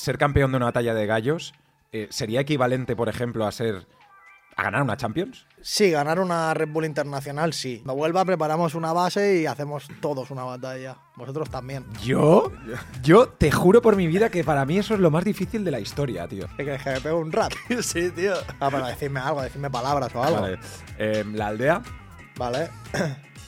ser campeón de una batalla de gallos eh, sería equivalente, por ejemplo, a ser a ganar una Champions. Sí, ganar una Red Bull Internacional, sí. Cuando vuelva, preparamos una base y hacemos todos una batalla. Vosotros también. ¿Yo? Yo te juro por mi vida que para mí eso es lo más difícil de la historia, tío. ¿Qué quieres que me pegue un rap? sí, tío. Ah, pero decirme algo, decirme palabras o algo. Vale. Eh, la aldea. Vale.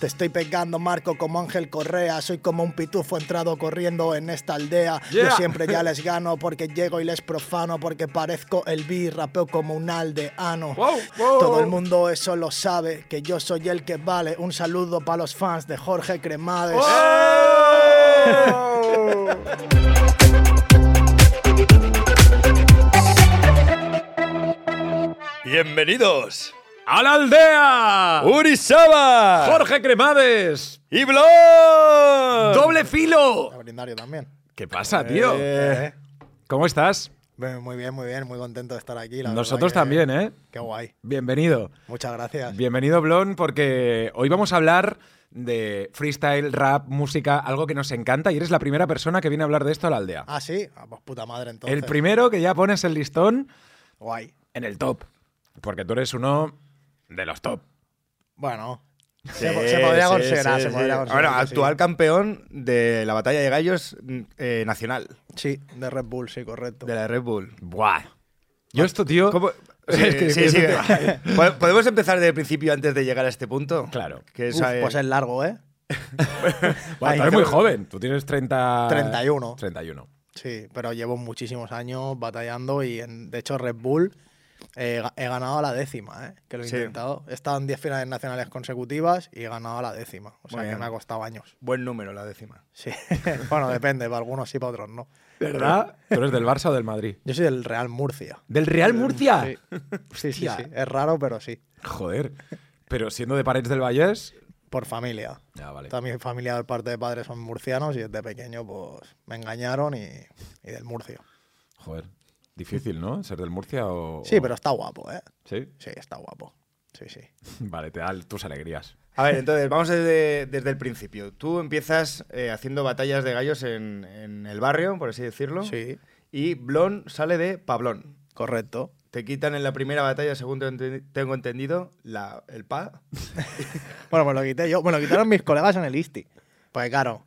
Te estoy pegando, Marco, como Ángel Correa. Soy como un pitufo entrado corriendo en esta aldea. Yeah. Yo siempre ya les gano porque llego y les profano. Porque parezco el bi, rapeo como un aldeano. Wow, wow. Todo el mundo eso lo sabe, que yo soy el que vale. Un saludo para los fans de Jorge Cremades. Bienvenidos. ¡A la aldea! Urizaba. ¡Jorge Cremades! Y Blon. ¡Doble filo! A brindario también. ¿Qué pasa, tío? Eh, ¿Cómo estás? Bien, Muy bien, muy bien, muy contento de estar aquí. la Nosotros verdad que- también, ¿eh? Qué guay. Bienvenido. Muchas gracias. Bienvenido, Blon, porque hoy vamos a hablar de freestyle, rap, música, algo que nos encanta y eres la primera persona que viene a hablar de esto a la aldea. Ah, sí. Ah, pues puta madre, entonces. el primero que ya pones el listón Guay. en el top, porque tú eres uno de los top. Bueno. sí, se, po- se podría sí, considerar, sí, se sí. podría considerar. Ahora, que sí. actual campeón de la batalla de gallos eh, nacional, Sí, de Red Bull, sí, correcto. de la Red Bull. Buah. Yo esto, tío... ¿Cómo? Es Sí, que- sí, que- sí. ¿Pod- ¿Podemos empezar desde el principio antes de llegar a este punto? Claro. Que Uf, eh, pues es largo, ¿eh? Bueno, tú eres muy joven, tú tienes 30... 31. 31. Sí, pero llevo muchísimos años batallando y en- de hecho Red Bull eh, he ganado a la décima, ¿eh? que lo he Sí. intentado. He estado en 10 finales nacionales consecutivas y he ganado a la décima. O sea Muy que bien. me ha costado años. Buen número la décima. Sí. bueno, depende, para algunos sí, para otros no. ¿Verdad? ¿Tú eres del Barça o del Madrid? Yo soy del Real Murcia. ¿Del Real Murcia? Sí, sí, sí. Es raro, pero sí. Joder. Pero siendo de Parets del Vallés... Por familia. Ya, vale. Toda mi familia de parte de padres son murcianos y desde pequeño pues me engañaron y, y del Murcia. Joder. Difícil, ¿no? Ser del Murcia o... Sí, pero está guapo, ¿eh? ¿Sí? Sí, está guapo. Sí, sí. Vale, te da tus alegrías. A ver, entonces, vamos desde, desde el principio. Tú empiezas eh, haciendo batallas de gallos en, en el barrio, por así decirlo. Sí, Y Blon sale de Pablón. correcto. Te quitan en la primera batalla, según tengo entendido, la, el pa. Bueno, me lo quité yo. Me lo quitaron mis colegas en el ISTI. Porque claro,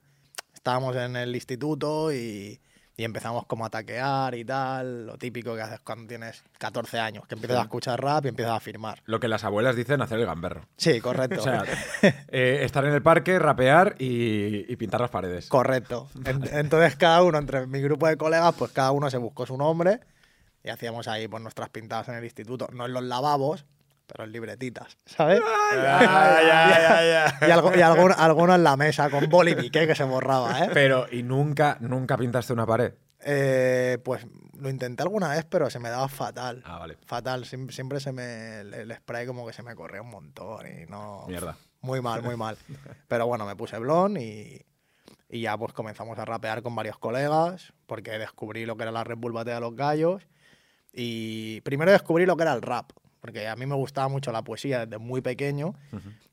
estábamos en el instituto y, y empezamos como a taquear y tal. Lo típico que haces cuando tienes 14 años, que empiezas a escuchar rap y empiezas a firmar. Lo que las abuelas dicen hacer el gamberro. Sí, correcto. O sea, eh, estar en el parque, rapear y, y pintar las paredes. Correcto. En- Entonces cada uno, entre mi grupo de colegas, pues cada uno se buscó su nombre y hacíamos ahí pues nuestras pintadas en el instituto. No en los lavabos, pero en libretitas, ¿sabes? ya, ya, ya. Y, algo, y algún- alguno en la mesa con boli piqué que se borraba, ¿eh? Pero, ¿y nunca, nunca pintaste una pared? Eh, Pues lo intenté alguna vez, pero se me daba fatal. Ah, vale. Fatal. Siem- Siempre se me. El spray como que se me corría un montón y no. Mierda. Muy mal, muy mal. Pero bueno, me puse blon y, y ya pues comenzamos a rapear con varios colegas porque descubrí lo que era la Red Bull Batalla de los Gallos y primero descubrí lo que era el rap porque a mí me gustaba mucho la poesía desde muy pequeño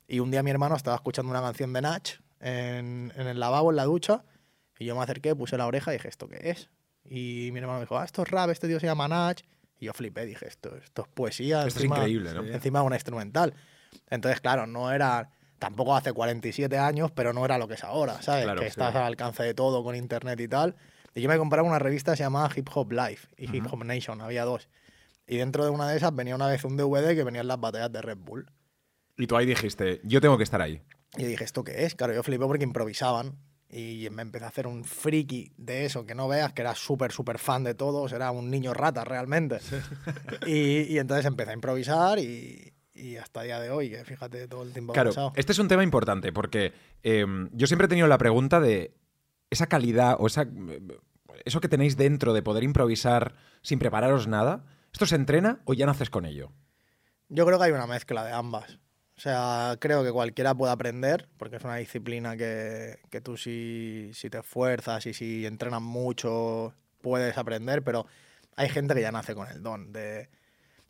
y un día mi hermano estaba escuchando una canción de Nach en, en el lavabo, en la ducha y yo me acerqué, puse la oreja y dije, ¿esto qué es? Y mi hermano me dijo, ah, esto es rap, este tío se llama Nach y yo flipé, dije, esto, esto es poesía. Esto es increíble, ¿no? Encima una instrumental. Entonces, claro, no era, tampoco hace 47 años, pero no era lo que es ahora, ¿sabes? Claro, que sí. estás al alcance de todo con internet y tal. Y yo me compraba una revista que se llamaba Hip Hop Life y Hip Hop Nation, había dos. Y dentro de una de esas venía una vez un DVD que venían las batallas de Red Bull. Y tú ahí dijiste, yo tengo que estar ahí. Y yo dije, ¿esto qué es? Claro, yo flipé porque improvisaban. Y me empecé a hacer un friki de eso, que no veas que era súper, súper fan de todos, era un niño rata realmente. y, y entonces empecé a improvisar y, y hasta el día de hoy, que fíjate todo el tiempo Claro, pasado. este es un tema importante porque eh, yo siempre he tenido la pregunta de esa calidad o esa, eso que tenéis dentro de poder improvisar sin prepararos nada, ¿esto se entrena o ya naces con ello? Yo creo que hay una mezcla de ambas. O sea, creo que cualquiera puede aprender, porque es una disciplina que, que tú si, si te esfuerzas y si entrenas mucho puedes aprender, pero hay gente que ya nace con el don. De,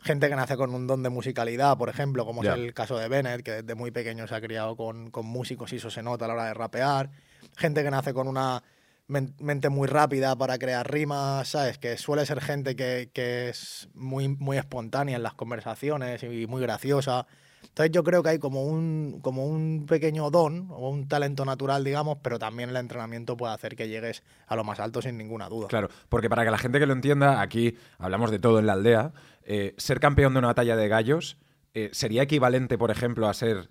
gente que nace con un don de musicalidad, por ejemplo, como es el caso de Bennett, que desde muy pequeño se ha criado con, con músicos y eso se nota a la hora de rapear. Gente que nace con una mente muy rápida para crear rimas, ¿sabes? Que suele ser gente que, que es muy, muy espontánea en las conversaciones y muy graciosa. Entonces yo creo que hay como un, como un pequeño don o un talento natural, digamos, pero también el entrenamiento puede hacer que llegues a lo más alto sin ninguna duda. Claro, porque para que la gente que lo entienda, aquí hablamos de todo en la aldea, eh, ser campeón de una batalla de gallos eh, sería equivalente, por ejemplo, a ser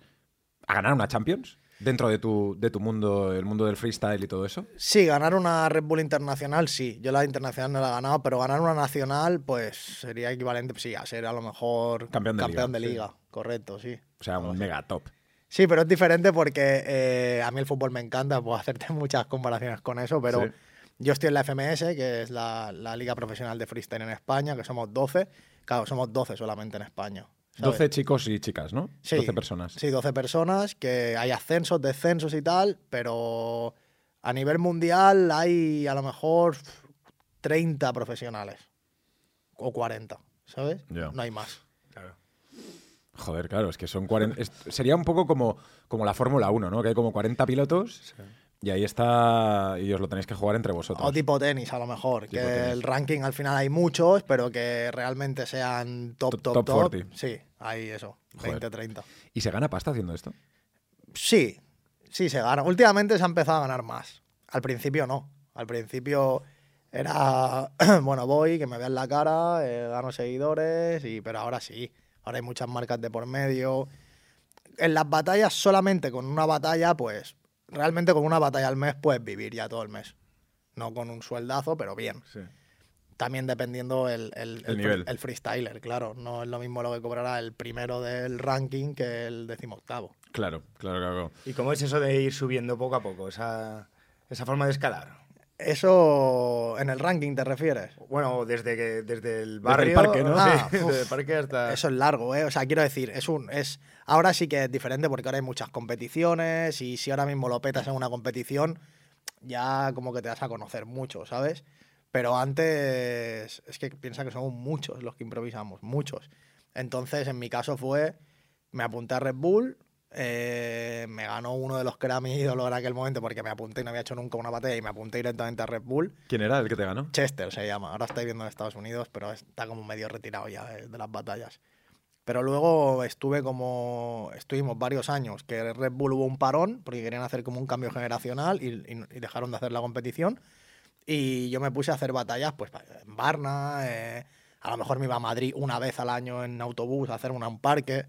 a ganar una Champions dentro de tu, de tu mundo, el mundo del freestyle y todo eso. Sí, ganar una Red Bull internacional, sí. Yo la internacional no la he ganado, pero ganar una nacional, pues sería equivalente, sí, a ser a lo mejor Campeón de liga, de sí. liga. Correcto, sí. O sea, un mega top. Sí, pero es diferente porque eh, a mí el fútbol me encanta, puedo hacerte muchas comparaciones con eso, pero Sí. yo estoy en la FMS, que es la, la Liga Profesional de Freestyle en España, que somos 12. Claro, somos 12 solamente en España. ¿Sabes? 12 chicos y chicas, ¿no? Sí, 12 personas. Sí, 12 personas, que hay ascensos, descensos y tal, pero a nivel mundial hay a lo mejor 30 profesionales o 40, ¿sabes? Ya. No hay más. Joder, claro, es que son 40. es- sería un poco como, como la Fórmula 1, ¿no? Que hay como 40 pilotos y ahí está. Y os lo tenéis que jugar entre vosotros. O tipo tenis, a lo mejor. Tipo que tenis. el ranking al final hay muchos, pero que realmente sean top, Top- top, top top. 40. Sí, hay eso, Joder. 20, 30. ¿Y se gana pasta haciendo esto? Sí, sí se gana. Últimamente se ha empezado a ganar más. Al principio no. Al principio era, bueno, voy, que me vean la cara, eh, gano seguidores, y, pero ahora sí. Ahora hay muchas marcas de por medio. En las batallas, solamente con una batalla, pues realmente con una batalla al mes puedes vivir ya todo el mes. No con un sueldazo, pero bien. Sí. También dependiendo el, el, El nivel. el freestyler, claro. No es lo mismo lo que cobrará el primero del ranking que el decimoctavo. Claro, claro, claro. ¿Y cómo es eso de ir subiendo poco a poco? Esa, esa forma de escalar. Eso en el ranking te refieres. Bueno, desde, que, desde el el barrio. parque, ¿no? Ah, Sí, uf. desde el parque hasta. Eso es largo, ¿eh? O sea, quiero decir, es un. es Ahora sí que es diferente porque ahora hay muchas competiciones y si ahora mismo lo petas en una competición, ya como que te vas a conocer mucho, ¿sabes? Pero antes. Es que piensa que somos muchos los que improvisamos, muchos. Entonces, en mi caso fue. Me apunté a Red Bull. Eh, me ganó uno de los que era mi ídolo en aquel momento porque me apunté y no había hecho nunca una batalla y me apunté directamente a Red Bull. ¿Quién era el que te ganó? Chester se llama. Ahora está viviendo en Estados Unidos, pero está como medio retirado ya de, de las batallas. Pero luego estuve como. Estuvimos varios años que Red Bull hubo un parón porque querían hacer como un cambio generacional y, y- y dejaron de hacer la competición. Y yo me puse a hacer batallas, pues en Varna. eh, a lo mejor me iba a Madrid una vez al año en autobús a hacer una un parque.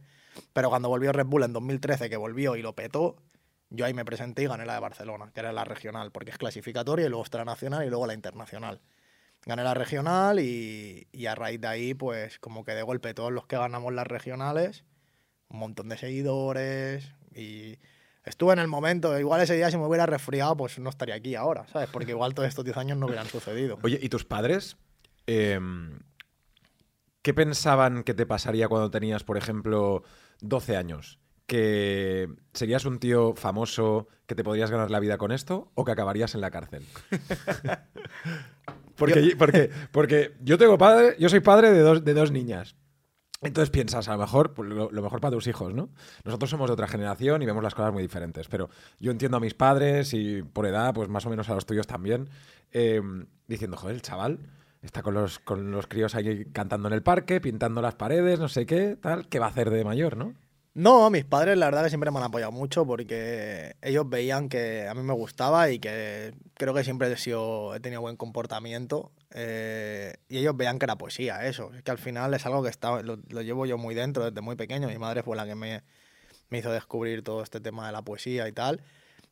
Pero cuando volvió Red Bull en 2013, que volvió y lo petó, yo ahí me presenté y gané la de Barcelona, que era la regional, porque es clasificatoria y luego está la nacional y luego la internacional. Gané la regional y, y a raíz de ahí, pues como que de golpe todos los que ganamos las regionales, un montón de seguidores y estuve en el momento, igual ese día si me hubiera resfriado, pues no estaría aquí ahora, ¿sabes? Porque igual todos estos 10 años no hubieran sucedido. Oye, ¿y tus padres? em, ¿Qué pensaban que te pasaría cuando tenías, por ejemplo, 12 años? ¿Que serías un tío famoso, que te podrías ganar la vida con esto o que acabarías en la cárcel? porque, porque, porque yo tengo padre, yo soy padre de dos, de dos niñas. Entonces piensas, a lo mejor, pues, lo, lo mejor para tus hijos, ¿no? Nosotros somos de otra generación y vemos las cosas muy diferentes, pero yo entiendo a mis padres y por edad, pues más o menos a los tuyos también, eh, diciendo, joder, el chaval está con los, con los críos ahí cantando en el parque, pintando las paredes, no sé qué, tal, ¿qué va a hacer de mayor, no? No, mis padres la verdad que siempre me han apoyado mucho porque ellos veían que a mí me gustaba y que creo que siempre he, sido, he tenido buen comportamiento eh, y ellos veían que era poesía, eso. Es que al final es algo que está, lo, lo llevo yo muy dentro desde muy pequeño. Mi madre fue la que me, me hizo descubrir todo este tema de la poesía y tal.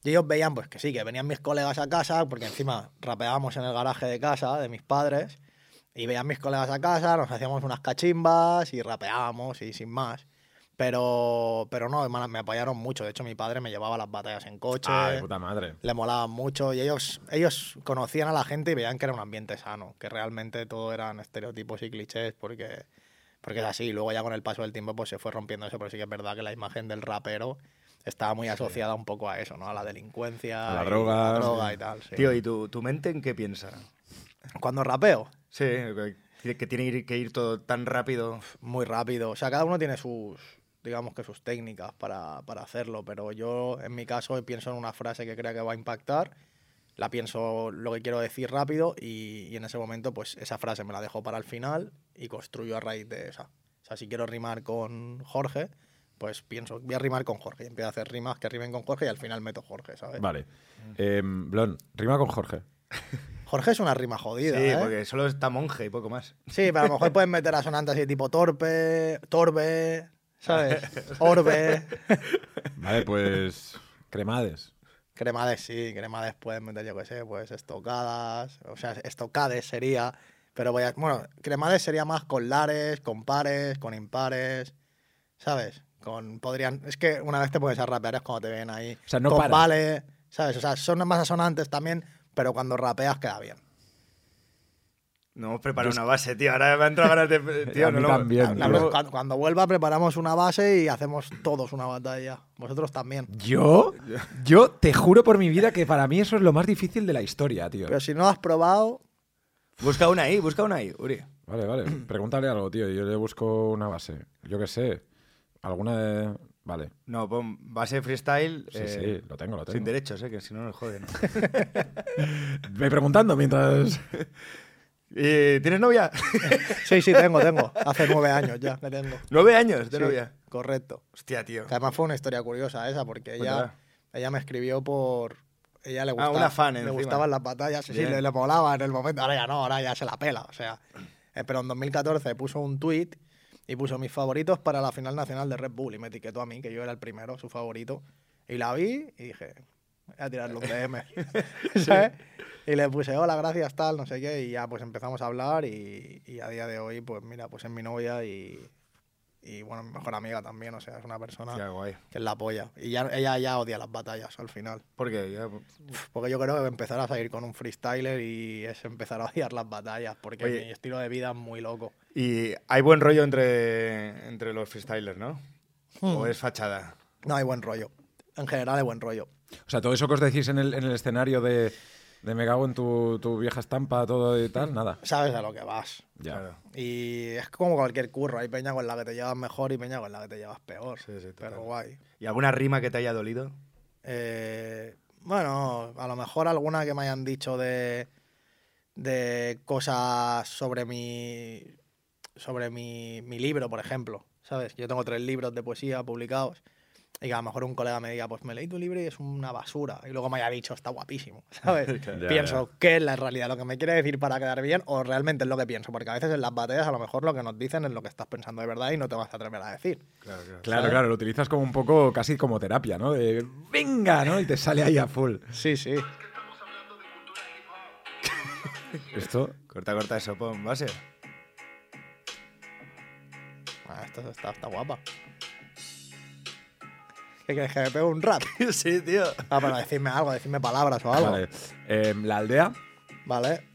Y ellos veían pues que sí, que venían mis colegas a casa, porque encima rapeábamos en el garaje de casa de mis padres, y veían mis colegas a casa, nos hacíamos unas cachimbas y rapeábamos y sin más. Pero, pero no, me me apoyaron mucho. De hecho, mi padre me llevaba a las batallas en coche. De puta madre. Le molaban mucho y ellos, ellos conocían a la gente y veían que era un ambiente sano, que realmente todo eran estereotipos y clichés porque, porque es así. Luego ya con el paso del tiempo pues se fue rompiendo eso, pero sí que es verdad que la imagen del rapero estaba muy asociada un poco a eso, ¿no? A la delincuencia, A la y- droga, la droga sí. y tal. sí. Tío, ¿y tu, tu mente en qué piensa? Cuando rapeo, Sí, que, tiene que ir, que ir todo tan rápido. muy rápido. O sea, cada uno tiene sus, digamos que sus técnicas para, para hacerlo, pero yo en mi caso pienso en una frase que crea que va a impactar, la pienso lo que quiero decir rápido y, y en ese momento pues esa frase me la dejo para el final y construyo a raíz de esa. O sea, si quiero rimar con Jorge, pues pienso, voy a rimar con Jorge y empiezo a hacer rimas que rimen con Jorge y al final meto Jorge, ¿sabes? Vale. Em, Blon, rima con Jorge. Jorge es una rima jodida, Sí, ¿eh? porque solo está monje y poco más. Sí, pero a lo mejor pueden meter asonantes así tipo torpe, torbe, ¿sabes? Orbe. Vale, pues. Cremades. Cremades, sí, cremades pueden meter, yo qué sé, pues estocadas, o sea, estocades sería, pero voy a, bueno, cremades sería más con lares, con pares, con impares, ¿sabes? Con, podrían, es que una vez te puedes a rapear es cuando te ven ahí, O sea, no con vale, ¿sabes? O sea, son más asonantes también, pero cuando rapeas queda bien. No hemos preparado una base, tío. Ahora me ha entrado ganas de. Tío, A mí no lo- también, La cuando, cuando vuelva preparamos una base y hacemos todos una batalla, vosotros también. ¿Yo? Yo te juro por mi vida que para mí eso es lo más difícil de la historia, tío. Pero si no has probado, Busca una ahí, busca una ahí, Uri. Vale, vale. Pregúntale algo, tío. Yo le busco una base. Yo qué sé. Alguna de. Vale. No, pon base freestyle. Sí, eh, sí, lo tengo, lo tengo. Sin derechos, eh, que si no nos joden. Ve preguntando mientras. ¿Y ¿Tienes novia? sí, sí, tengo, tengo. Hace nueve años ya que tengo. ¿Nueve años de Sí, novia? Correcto. Hostia, tío. Que además fue una historia curiosa esa, porque ella, Cuéntala. ella me escribió por. Ella le Ah, gustaba, una fan le encima. gustaban las batallas, sí, sí, le, le molaba en el momento. Ahora ya no, ahora ya se la pela. O sea, Eh, pero en 2014 puso un tweet y puso mis favoritos para la final nacional de Red Bull y me etiquetó a mí, que yo era el primero, su favorito. Y la vi y dije, voy a tirarle un DM. ¿sabes? Y le puse, hola, gracias, tal, no sé qué. Y ya pues empezamos a hablar y, y a día de hoy, pues mira, pues es mi novia y, y bueno, mi mejor amiga también. O sea, es una persona que es la polla. Y ya, ella ya odia las batallas al final. Porque ya- Porque yo creo que empezar a salir con un freestyler y es empezar a odiar las batallas, porque Oye. mi estilo de vida es muy loco. Y hay buen rollo entre, entre los freestylers, ¿no? ¿O es fachada? No hay buen rollo. En general hay buen rollo. O sea, todo eso que os decís en el, en el escenario de, de me cago en tu, tu vieja estampa, todo y tal, nada. Sabes a lo que vas. Ya. Claro. Y es como cualquier curro. Hay peña con la que te llevas mejor y peña con la que te llevas peor. Sí, sí, total. Pero guay. ¿Y alguna rima que te haya dolido? Eh, bueno, a lo mejor alguna que me hayan dicho de, de cosas sobre mi sobre mi, mi libro, por ejemplo. ¿Sabes? Yo tengo tres libros de poesía publicados. Y que a lo mejor un colega me diga, pues me leí tu libro y es una basura. Y luego me haya dicho, está guapísimo. ¿Sabes? Ya, pienso, ¿qué es la realidad? ¿Lo que me quiere decir para quedar bien o realmente es lo que pienso? Porque a veces en las batallas a lo mejor lo que nos dicen es lo que estás pensando de verdad y no te vas a atrever a decir. Claro, claro. Claro, claro, lo utilizas como un poco, casi como terapia, ¿no? De venga, ¿no? Y te sale ahí a full. Sí, sí. Esto, Corta, corta eso, pon base. Ah, esta está, está guapa. ¿Qué quieres que me pegue un rap? sí, tío. Ah, pero decirme algo, decirme palabras o algo. vale. Em, la aldea. Vale.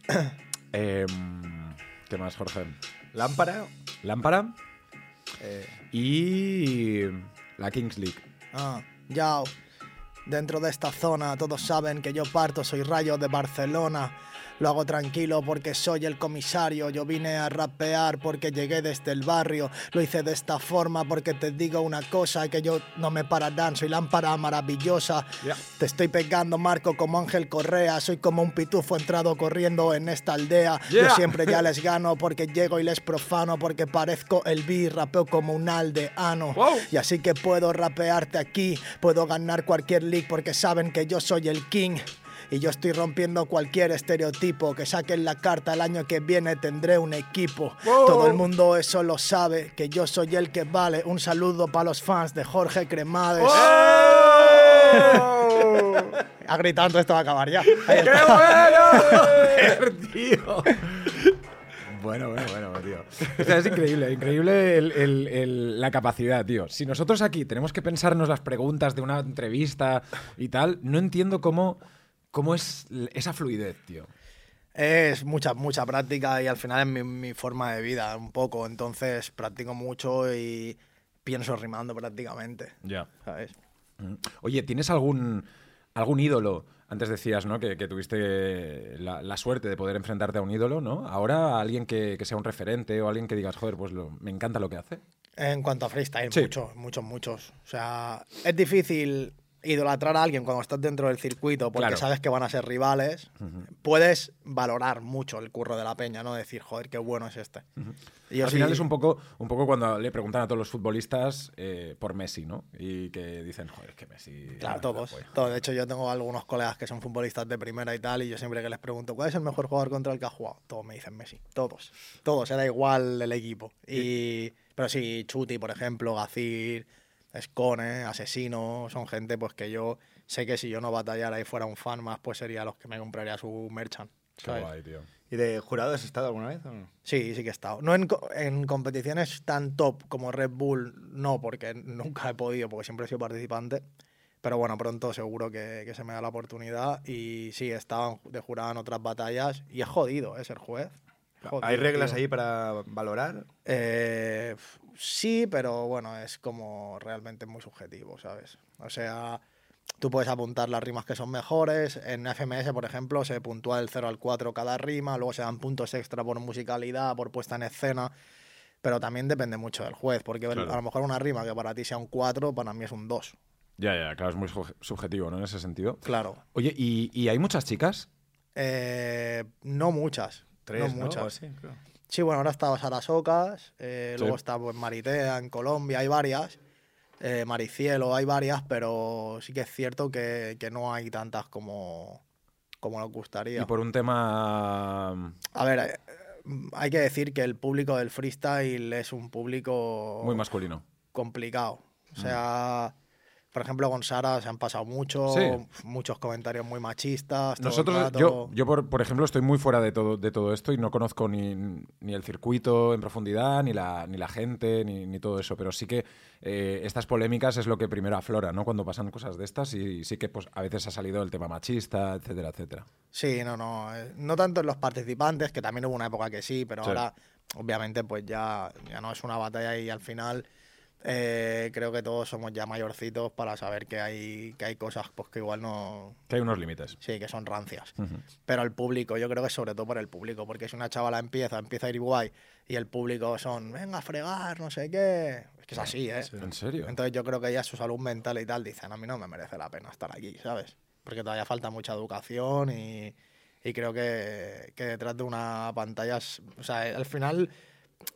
em, ¿Qué más, Jorge? Lámpara. Lámpara eh, y la Kings League. Ah, yao. Dentro de esta zona todos saben que yo parto, soy Rayo de Barcelona. Lo hago tranquilo porque soy el comisario. Yo vine a rapear porque llegué desde el barrio. Lo hice de esta forma porque te digo una cosa que yo no me pararán. Soy lámpara maravillosa. Te estoy pegando, Marco, como Ángel Correa. Soy como un pitufo entrado corriendo en esta aldea. Yo siempre ya les gano porque llego y les profano. Porque parezco el B, rapeo como un aldeano. Wow. Y así que puedo rapearte aquí. Puedo ganar cualquier league porque saben que yo soy el king. Y yo estoy rompiendo cualquier estereotipo. Que saquen la carta el año que viene tendré un equipo. Wow. Todo el mundo eso lo sabe. Que yo soy el que vale. Un saludo para los fans de Jorge Cremades. Ha gritado, entonces esto va a acabar ya. Está. bueno! tío! Bueno, bueno, bueno, tío. O sea, es increíble, increíble el- el- el- la capacidad, tío. Si nosotros aquí tenemos que pensarnos las preguntas de una entrevista y tal, no entiendo cómo, cómo es esa fluidez, tío. Es mucha, mucha práctica y al final es mi, mi forma de vida, un poco. Entonces practico mucho y pienso rimando prácticamente. Ya. ¿Sabes? Mm. Oye, ¿tienes algún, algún ídolo? Antes decías, ¿no? Que, que tuviste la, la suerte de poder enfrentarte a un ídolo, ¿no? Ahora alguien que, que sea un referente o alguien que digas, joder, pues lo- me encanta lo que hace. En cuanto a freestyle, Sí. muchos, muchos, muchos. O sea, es difícil idolatrar a alguien cuando estás dentro del circuito porque Claro. sabes que van a ser rivales, puedes valorar mucho el curro de la peña, ¿no? Decir, joder, qué bueno es este. Y Al sí- final es un poco, un poco cuando le preguntan a todos los futbolistas eh, por Messi, ¿no? Y que dicen, joder, es que Messi. Claro, todos, pues". todos. De hecho, yo tengo algunos colegas que son futbolistas de primera y tal, y yo siempre que les pregunto, ¿cuál es el mejor jugador contra el que has jugado? Todos me dicen Messi. Todos. Todos, era igual el equipo. Y, pero sí, Chuti, por ejemplo, Gacir, Escone, Asesino, son gente pues que yo sé que si yo no batallara y fuera un fan más, pues sería los que me compraría su merchant. Qué ¿sabes? guay, tío. ¿Y de jurado has estado alguna vez o no? Sí, sí que he estado. No en, co- en competiciones tan top como Red Bull, no, porque nunca he podido, porque siempre he sido participante. Pero bueno, pronto seguro que, que se me da la oportunidad. Y sí, he estado de jurado en otras batallas y es jodido, ¿eh? Ser juez. ¿Hay reglas tío. ahí para valorar? Eh, sí, pero bueno, es como realmente muy subjetivo, ¿sabes? O sea, tú puedes apuntar las rimas que son mejores. En FMS, por ejemplo, se puntúa del 0 al 4 cada rima, luego se dan puntos extra por musicalidad, por puesta en escena. Pero también depende mucho del juez, porque Claro. a lo mejor una rima que para ti sea un 4, para mí es un 2. Ya, ya, claro, es muy subjetivo, ¿no? En ese sentido. Claro. Oye, ¿y, y hay muchas chicas? Eh, no muchas. Tres, muchas. Sí, bueno, ahora está Sara Socas, eh, Sí. luego está pues, Maritea en Colombia, hay varias. eh, Maricielo, hay varias, pero sí que es cierto que, que no hay tantas como, como nos gustaría. Y por un tema. A ver, eh, hay que decir que el público del freestyle es un público Muy masculino. complicado. O sea, por ejemplo, con Sara se han pasado mucho, Sí. muchos comentarios muy machistas. Nosotros, yo, yo por, por ejemplo, estoy muy fuera de todo, de todo esto y no conozco ni, ni el circuito en profundidad, ni la, ni la gente, ni, ni todo eso. Pero sí que eh, estas polémicas es lo que primero aflora, ¿no? Cuando pasan cosas de estas y sí que pues, a veces ha salido el tema machista, etcétera, etcétera. Sí, no, no. eh, No tanto en los participantes, que también hubo una época que sí, pero Sí. ahora, obviamente, pues ya, ya no es una batalla y al final eh, creo que todos somos ya mayorcitos para saber que hay, que hay cosas pues, que igual no. Que hay unos límites. Sí, que son rancias. Pero el público, yo creo que es sobre todo por el público, porque si una chavala empieza, empieza a ir guay y el público son, venga a fregar, no sé qué. Es que es así, ¿eh? ¿En serio? Entonces yo creo que ya su salud mental y tal dicen, a mí no me merece la pena estar aquí, ¿sabes? Porque todavía falta mucha educación y, y creo que, que detrás de una pantalla, o sea, al final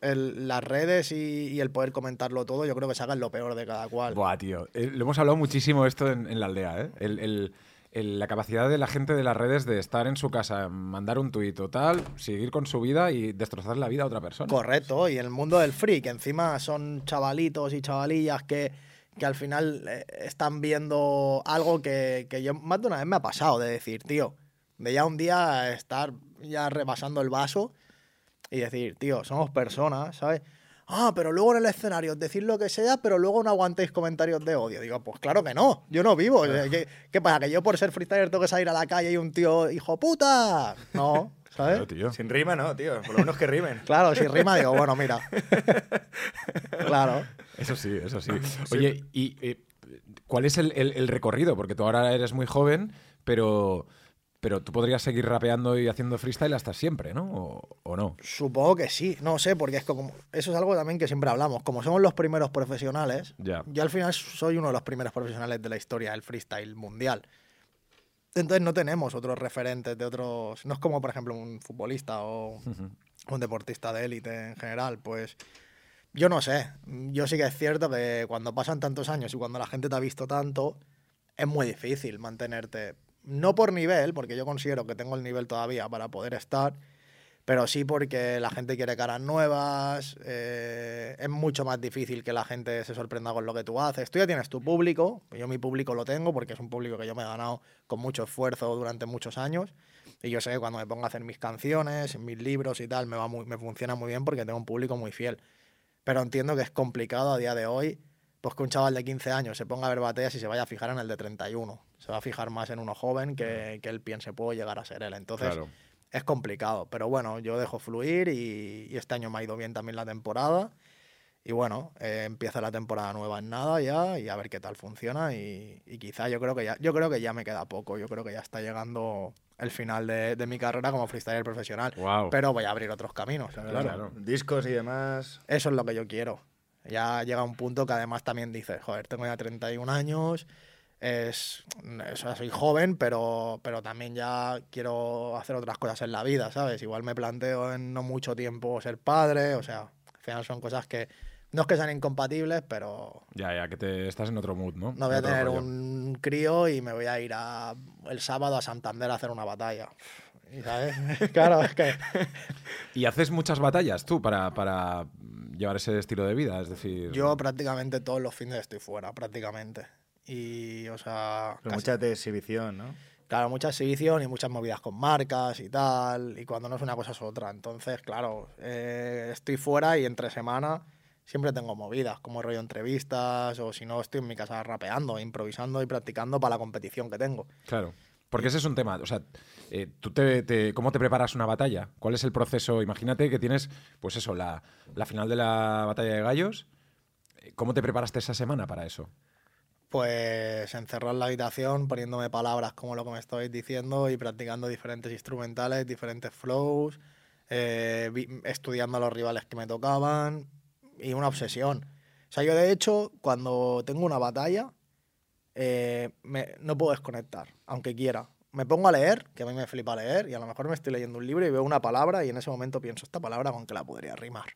el- las redes y, y el poder comentarlo todo, yo creo que sacan lo peor de cada cual. Buah, tío. Eh, lo hemos hablado muchísimo esto en, en la aldea, ¿eh? El- el- el- la capacidad de la gente de las redes de estar en su casa, mandar un tuit o tal, seguir con su vida y destrozar la vida a otra persona. Correcto, y el mundo del free, que encima son chavalitos y chavalillas que, que al final eh, están viendo algo que, que yo más de una vez me ha pasado de decir, tío, de ya un día estar ya rebasando el vaso y decir, tío, somos personas, ¿sabes? Ah, pero luego en el escenario decir lo que sea, pero luego no aguantéis comentarios de odio. Digo, pues claro que no, yo no vivo. ¿Qué, qué pasa? ¿Que yo por ser freestyler tengo que salir a la calle y un tío, hijo puta? No, ¿sabes? Claro, tío. Sin rima, ¿no, tío? Por lo menos que rimen. Claro, si rima, digo, bueno, mira. claro. Eso sí, eso sí. Oye, ¿y eh, cuál es el, el- el recorrido? Porque tú ahora eres muy joven, pero, pero tú podrías seguir rapeando y haciendo freestyle hasta siempre, ¿no? ¿O, o no? Supongo que sí, no sé, porque es que como, eso es algo también que siempre hablamos. Como somos los primeros profesionales, yo al final soy uno de los primeros profesionales de la historia del freestyle mundial. Entonces no tenemos otros referentes de otros. No es como, por ejemplo, un futbolista o un deportista de élite en general. Pues yo no sé. Yo sí que es cierto que cuando pasan tantos años y cuando la gente te ha visto tanto, es muy difícil mantenerte. No por nivel, porque yo considero que tengo el nivel todavía para poder estar, pero sí porque la gente quiere caras nuevas, eh, es mucho más difícil que la gente se sorprenda con lo que tú haces. Tú ya tienes tu público, yo mi público lo tengo porque es un público que yo me he ganado con mucho esfuerzo durante muchos años. Y yo sé que cuando me pongo a hacer mis canciones, mis libros y tal, me, va muy, me funciona muy bien porque tengo un público muy fiel. Pero entiendo que es complicado a día de hoy pues que un chaval de 15 años se ponga a ver batallas y se vaya a fijar en el de 31. Se va a fijar más en uno joven que, que él piense, puedo llegar a ser él. Entonces, Claro. es complicado. Pero bueno, yo dejo fluir y, y este año me ha ido bien también la temporada. Y bueno, eh, empieza la temporada nueva en nada ya y a ver qué tal funciona. Y, y quizá yo creo que ya, yo creo que ya me queda poco. Yo creo que ya está llegando el final de, de mi carrera como freestyler profesional. Guau. Pero voy a abrir otros caminos, claro. Claro. Discos y demás. Eso es lo que yo quiero. Ya llega un punto que además también dices, joder, tengo ya 31 años, es, sea, soy joven, pero, pero también ya quiero hacer otras cosas en la vida, ¿sabes? Igual me planteo en no mucho tiempo ser padre, o sea, al final son cosas que no es que sean incompatibles, pero Ya, ya, que te estás en otro mood, ¿no? no voy a tener rollo. un crío y me voy a ir a, el sábado a Santander a hacer una batalla. Y, ¿Sabes? claro, es que ¿Y haces muchas batallas tú para, para llevar ese estilo de vida? Es decir... yo prácticamente todos los fines estoy fuera, prácticamente. Y, o sea, Pero casi- mucha de exhibición, ¿no? Claro, mucha exhibición y muchas movidas con marcas y tal, y cuando no es una cosa es otra. Entonces, claro, eh, estoy fuera y entre semana siempre tengo movidas, como rollo entrevistas, o si no, estoy en mi casa rapeando, improvisando y practicando para la competición que tengo. Claro. Porque ese es un tema. O sea, eh, ¿tú te, te- ¿cómo te preparas una batalla? ¿Cuál es el proceso? Imagínate que tienes, pues eso, la, la final de la batalla de gallos. Eh, ¿Cómo te preparaste esa semana para eso? Pues encerrar la habitación, poniéndome palabras como lo que me estabais diciendo y practicando diferentes instrumentales, diferentes flows, eh, estudiando a los rivales que me tocaban y una obsesión. O sea, yo de hecho, cuando tengo una batalla, eh, me- no puedo desconectar, aunque quiera. Me pongo a leer, que a mí me flipa leer, y a lo mejor me estoy leyendo un libro y veo una palabra y en ese momento pienso, esta palabra con qué la podría rimar.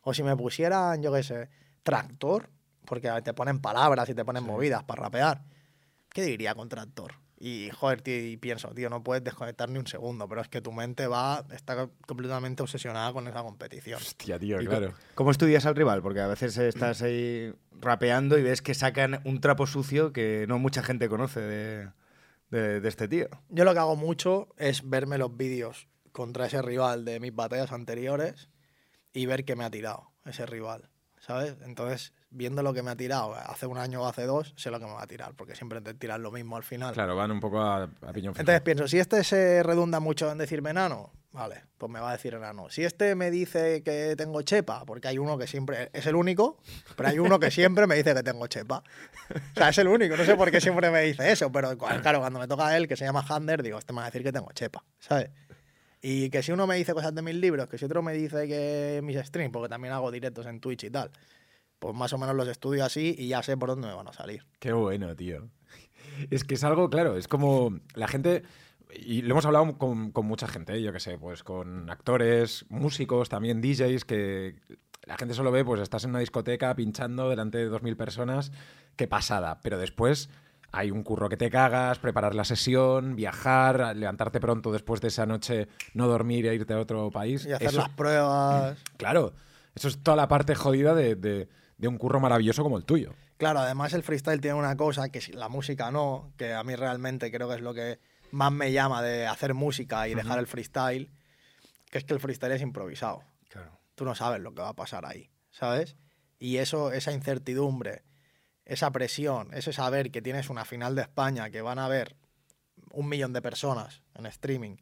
O si me pusieran, yo qué sé, tractor, porque te ponen palabras y te ponen movidas para rapear. ¿Qué diría con tractor? Y joder, tío, y pienso, tío, no puedes desconectar ni un segundo, pero es que tu mente va, está completamente obsesionada con esa competición. Hostia, tío, ¿Y claro. ¿Cómo estudias al rival? Porque a veces estás ahí rapeando y ves que sacan un trapo sucio que no mucha gente conoce de, de- de este tío. Yo lo que hago mucho es verme los vídeos contra ese rival de mis batallas anteriores y ver qué me ha tirado ese rival, ¿sabes? Entonces, viendo lo que me ha tirado hace un año o hace dos, sé lo que me va a tirar, porque siempre te tiran lo mismo al final. Claro, van un poco a, a piñón. Entonces pienso, si este se redunda mucho en decirme enano, vale, pues me va a decir enano. Si este me dice que tengo chepa, porque hay uno que siempre, es el único, pero hay uno que siempre me dice que tengo chepa. O sea, es el único, no sé por qué siempre me dice eso, pero claro, cuando me toca a él, que se llama Hander, digo, este me va a decir que tengo chepa, ¿sabes? Y que si uno me dice cosas de mis libros, que si otro me dice que mis streams, porque también hago directos en Twitch y tal, pues más o menos los estudio así y ya sé por dónde me van a salir. Qué bueno, tío. Es que es algo, claro, es como la gente, y lo hemos hablado con, con mucha gente, yo qué sé, pues con actores, músicos, también DJs, que la gente solo ve, pues estás en una discoteca pinchando delante de 2.000 personas, qué pasada, pero después hay un curro que te cagas, preparar la sesión, viajar, levantarte pronto después de esa noche, no dormir e irte a otro país. Y hacer Eso- las pruebas. Claro, eso es toda la parte jodida de, de- de un curro maravilloso como el tuyo. Claro, además el freestyle tiene una cosa que la música no, que a mí realmente creo que es lo que más me llama de hacer música y dejar el freestyle, que es que el freestyle es improvisado. Claro. Tú no sabes lo que va a pasar ahí, ¿sabes? Y eso, esa incertidumbre, esa presión, ese saber que tienes una final de España, que van a ver un millón de personas en streaming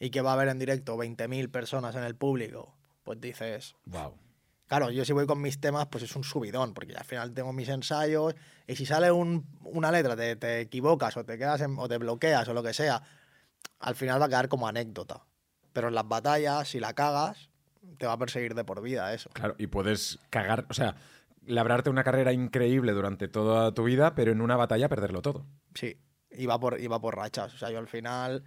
y que va a haber en directo 20.000 personas en el público, pues dices, Wow. Claro, yo si voy con mis temas, pues es un subidón, porque al final tengo mis ensayos y si sale un- una letra, te, te equivocas o te quedas en- o te bloqueas o lo que sea, al final va a quedar como anécdota. Pero en las batallas, si la cagas, te va a perseguir de por vida eso. Claro, y puedes cagar, o sea, labrarte una carrera increíble durante toda tu vida, pero en una batalla perderlo todo. Sí, va por, va por rachas. O sea, yo al final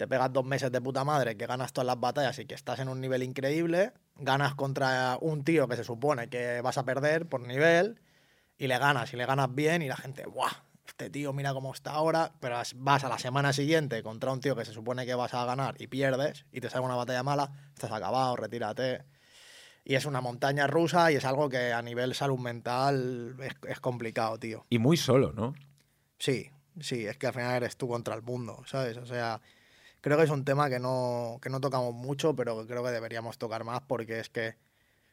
te pegas dos meses de puta madre, que ganas todas las batallas y que estás en un nivel increíble, ganas contra un tío que se supone que vas a perder por nivel, y le ganas, y le ganas bien, y la gente, ¡buah! Este tío mira cómo está ahora, pero as- vas a la semana siguiente contra un tío que se supone que vas a ganar y pierdes, y te sale una batalla mala, estás acabado, retírate. Y es una montaña rusa y es algo que a nivel salud mental es, es complicado, tío. Y muy solo, ¿no? Sí, sí, es que al final eres tú contra el mundo, ¿sabes? O sea, creo que es un tema que no, que no tocamos mucho, pero creo que deberíamos tocar más porque es que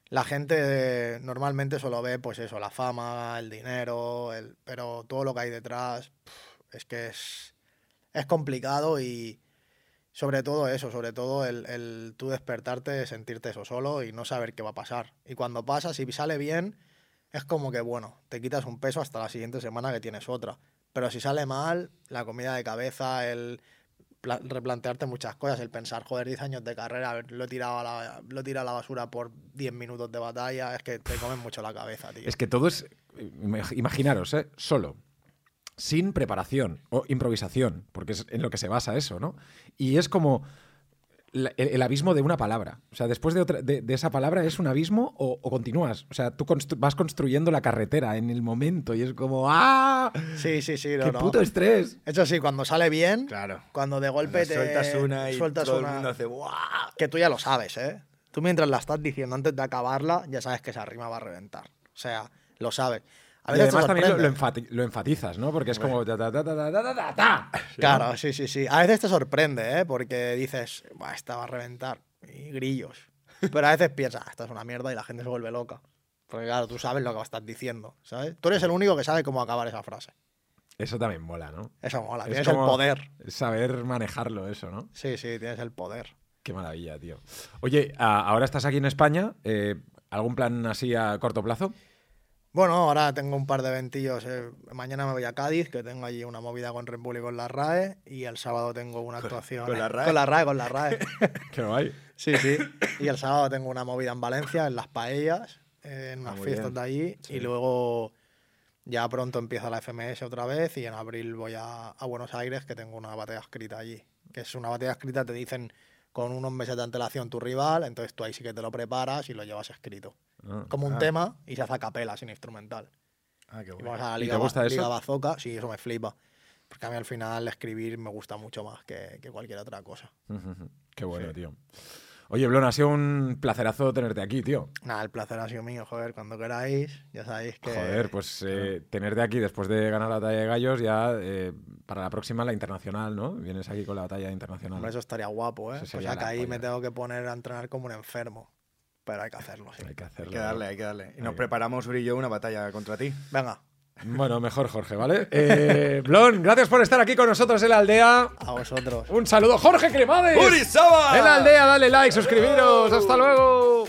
la gente normalmente solo ve, pues eso, la fama, el dinero, el, pero todo lo que hay detrás es que es, es complicado y sobre todo eso, sobre todo el, el tú despertarte, sentirte eso solo y no saber qué va a pasar. Y cuando pasa, si sale bien, es como que, bueno, te quitas un peso hasta la siguiente semana que tienes otra. Pero si sale mal, la comida de cabeza, el replantearte muchas cosas, el pensar, joder, 10 años de carrera, lo he tirado a la, lo tirado a la basura por 10 minutos de batalla, es que te comen mucho la cabeza, tío. Es que todo es. ima- Imaginaros, ¿eh? Solo. sin preparación o improvisación, porque es en lo que se basa eso, ¿no? Y es como la- el, el abismo de una palabra. O sea, después de, otra- de, de esa palabra es un abismo o, o continúas. O sea, tú constru- vas construyendo la carretera en el momento y es como ¡ah! Sí, sí, sí. No, ¡Qué no. puto estrés! Eso sí, cuando sale bien, Claro. cuando de golpe Cuando te sueltas una y sueltas todo una- el mundo hace ¡guau! que tú ya lo sabes, ¿eh? Tú mientras la estás diciendo antes de acabarla, ya sabes que esa rima va a reventar. O sea, lo sabes. A Y además también lo, lo sorprende. enfati- lo enfatizas, ¿no? Porque es como... ta, ta, ta, ta, ta, ta, ta, ta. Claro, sí, sí, sí. A veces te sorprende, ¿eh? Porque dices, "Buah, esta va a reventar. Y grillos. Pero a veces piensas, "Ah, esta es una mierda y la gente se vuelve loca. Porque claro, tú sabes lo que estás diciendo, ¿sabes? Tú eres el único que sabe cómo acabar esa frase. Eso también mola, ¿no? Eso mola, Es tienes el poder. Saber manejarlo, eso, ¿no? Sí, sí, tienes el poder. Qué maravilla, tío. Oye, ahora estás aquí en España. eh, ¿Algún plan así a corto plazo? Bueno, ahora tengo un par de eventillos. eh, Mañana me voy a Cádiz, que tengo allí una movida con Red Bull y con la RAE. Y el sábado tengo una actuación. con la RAE? Con la RAE, con la RAE. Qué guay. Sí, sí. Y el sábado tengo una movida en Valencia, en las paellas, eh, en Ah, unas fiestas bien. de allí. Sí. Y luego ya pronto empieza la FMS otra vez y en abril voy a, a Buenos Aires, que tengo una batalla escrita allí. Que es una batalla escrita, te dicen con unos meses de antelación tu rival, entonces tú ahí sí que te lo preparas y lo llevas escrito. Ah. Como un Ah. tema y se hace a capela, sin instrumental. Ah, qué Y bueno. vamos a la ¿Y Liga, te Ba- gusta eso? Liga Bazooka, sí, eso me flipa. Porque a mí al final escribir me gusta mucho más que, que cualquier otra cosa. Qué bueno, Sí. tío. Oye, Blon, ha sido un placerazo tenerte aquí, tío. Nada, el placer ha sido mío, joder, cuando queráis, ya sabéis que... Joder, pues eh, tenerte aquí después de ganar la batalla de gallos, ya eh, para la próxima la internacional, ¿no? Vienes aquí con la batalla internacional. Hombre, eso estaría guapo, ¿eh? Eso O sea que ahí polla. me tengo que poner a entrenar como un enfermo. Pero hay que hacerlo, sí. Hay que Hay hacerlo. que darle, hay que darle. Y nos preparamos, yo, una batalla contra ti. Venga, Bueno, mejor Jorge, ¿vale? Eh, Blon, gracias por estar aquí con nosotros en la aldea. a vosotros. Un saludo, Jorge Cremades. ¡Uri Saba! En la aldea, dale like, suscribiros. Hasta luego.